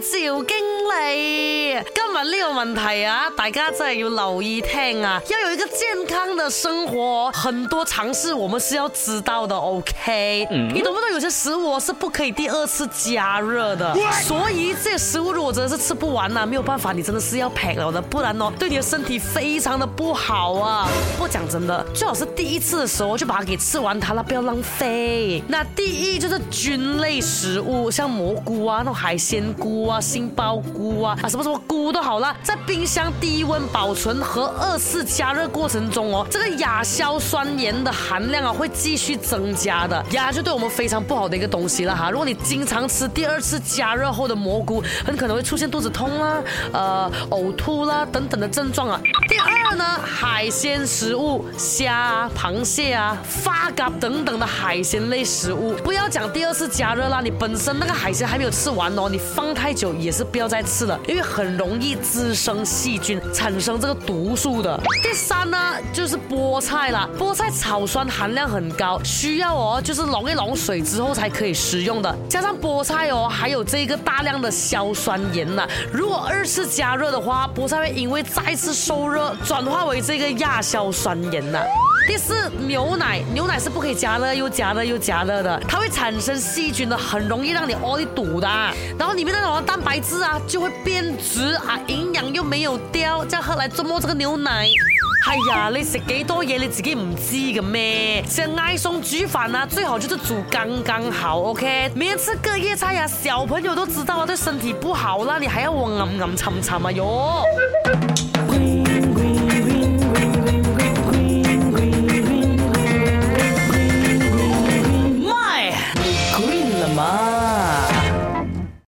《昭经》个问题啊！大家在有老意听啊，要有一个健康的生活，很多尝试我们是要知道的。OK，你懂不懂？有些食物是不可以第二次加热的，所以这些食物如果真的是吃不完啊，没有办法，你真的是要排了，的，不然哦，对你的身体非常的不好啊！不讲真的，最好是第一次的时候就把它给吃完，它了不要浪费。那第一就是菌类食物，像蘑菇啊，那种海鲜菇啊，杏鲍菇啊，啊什么什么菇都。好了，在冰箱低温保存和二次加热过程中哦，这个亚硝酸盐的含量啊会继续增加的，亚就对我们非常不好的一个东西了哈。如果你经常吃第二次加热后的蘑菇，很可能会出现肚子痛啦、呃呕吐啦等等的症状啊。第二呢。海鲜食物，虾啊、螃蟹啊、发糕等等的海鲜类食物，不要讲第二次加热啦，你本身那个海鲜还没有吃完哦，你放太久也是不要再吃了，因为很容易滋生细菌，产生这个毒素的。第三呢，就是菠菜啦，菠菜草酸含量很高，需要哦，就是溶一溶水之后才可以食用的。加上菠菜哦，还有这个大量的硝酸盐呐，如果二次加热的话，菠菜会因为再次受热转化为这个。亚硝酸盐呐！第四，牛奶，牛奶是不可以加热，又加热又加热的，它会产生细菌的，很容易让你胃堵的。然后里面那种蛋白质啊，就会变质啊，营养又没有掉，再喝来折么这个牛奶。哎呀，你食几多嘢你自己唔知嘅咩？像爱送煮饭啊，最好就是煮刚刚好，OK？天吃隔夜菜啊，小朋友都知道啊，对身体不好啦，你还要我暗暗沉沉啊？哟！